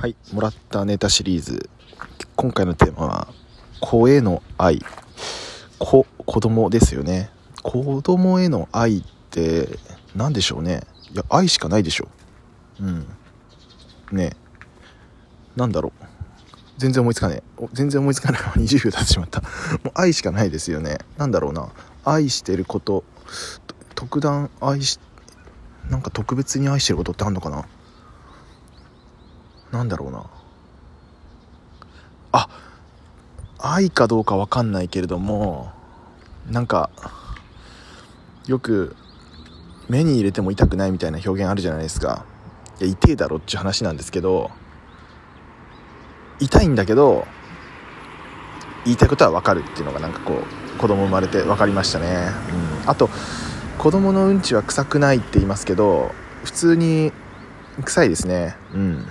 はいもらったネタシリーズ。今回のテーマは子への愛。子子供ですよね。子供への愛って何でしょうね。いや愛しかないでしょ。うん。ね。なんだろう。全然思いつかねえ。全然思いつかない。まま20秒経ってしまった。もう愛しかないですよね。なんだろうな。愛してること特段愛しなんか特別に愛してることってあんのかな。なんだろうな。あ愛かどうかわかんないけれどもなんかよく目に入れても痛くないみたいな表現あるじゃないですか。いや痛えだろっていう話なんですけど痛いんだけど言いたいことは分かるっていうのがなんかこう子供生まれて分かりましたね、うん、あと子供のうんちは臭くないって言いますけど普通に臭いですね。うん。